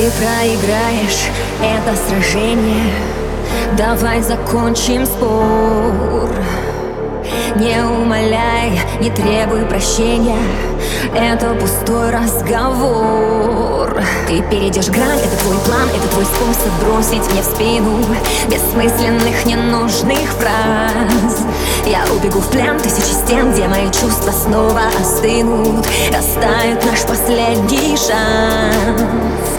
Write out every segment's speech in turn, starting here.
Ты проиграешь это сражение. Давай закончим спор. Не умоляй, не требуй прощения. Это пустой разговор. Ты перейдешь грань, это твой план Это твой способ бросить мне в спину Бессмысленных, ненужных фраз. Я убегу в плен тысячи стен Где мои чувства снова остынут Растает наш последний шанс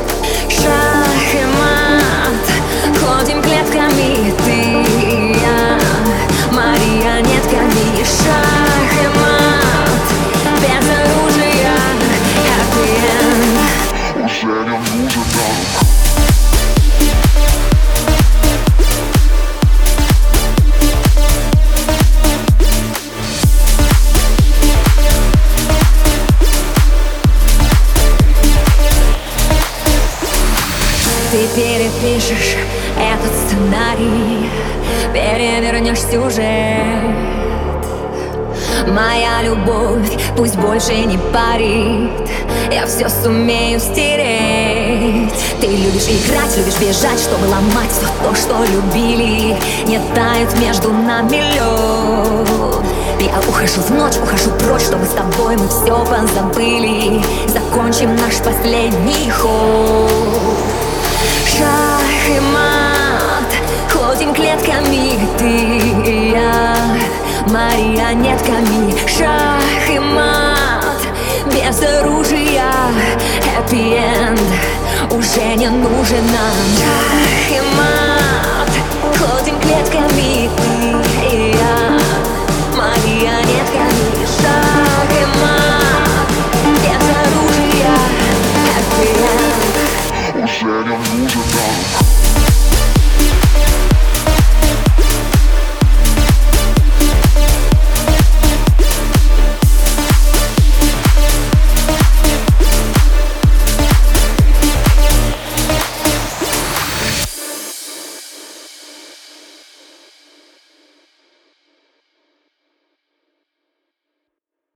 нам Ты перепишешь этот сценарий Перевернешь сюжет Моя любовь пусть больше не парит. Я все сумею стереть. Ты любишь играть, любишь бежать Чтобы ломать все то, что любили. Не тает между нами лед Я ухожу в ночь, ухожу прочь Чтобы с тобой мы все позабыли. Закончим наш последний ход. Шах и мат Ходим клетками Ты Марионетками Шах и мат. Без оружия end Уже не нужен нам. Шах и мат Ходим клетками Ты и я. Марионетками Шах Без оружия end. Уже не нужен